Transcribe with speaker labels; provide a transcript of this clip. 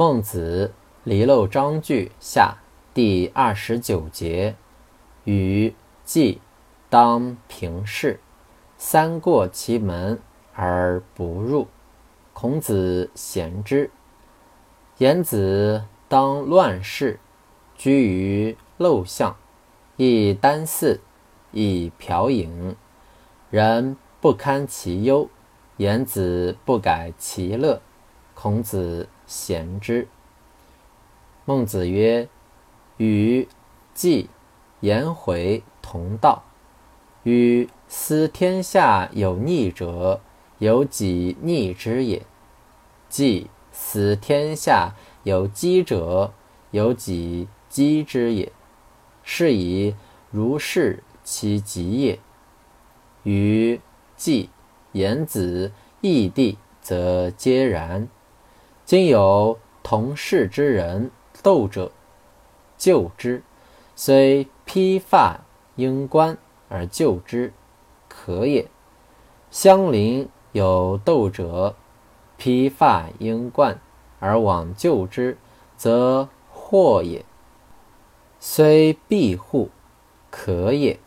Speaker 1: 孟子离娄章句下第二十九节：禹季当平视，三过其门而不入。孔子贤之。言子当乱世，居于陋巷，亦单肆，亦嫖饮，人不堪其忧，言子不改其乐。孔子贤之。孟子曰：“与季颜回同道，与思天下有逆者，有己逆之也；季思天下有积者，有己积之也。是以如是其极也。与季颜子异地，则皆然。”今有同室之人斗者，救之，虽披发缨冠而救之，可也；相邻有斗者，披发缨冠而往救之，则祸也。虽庇护，可也。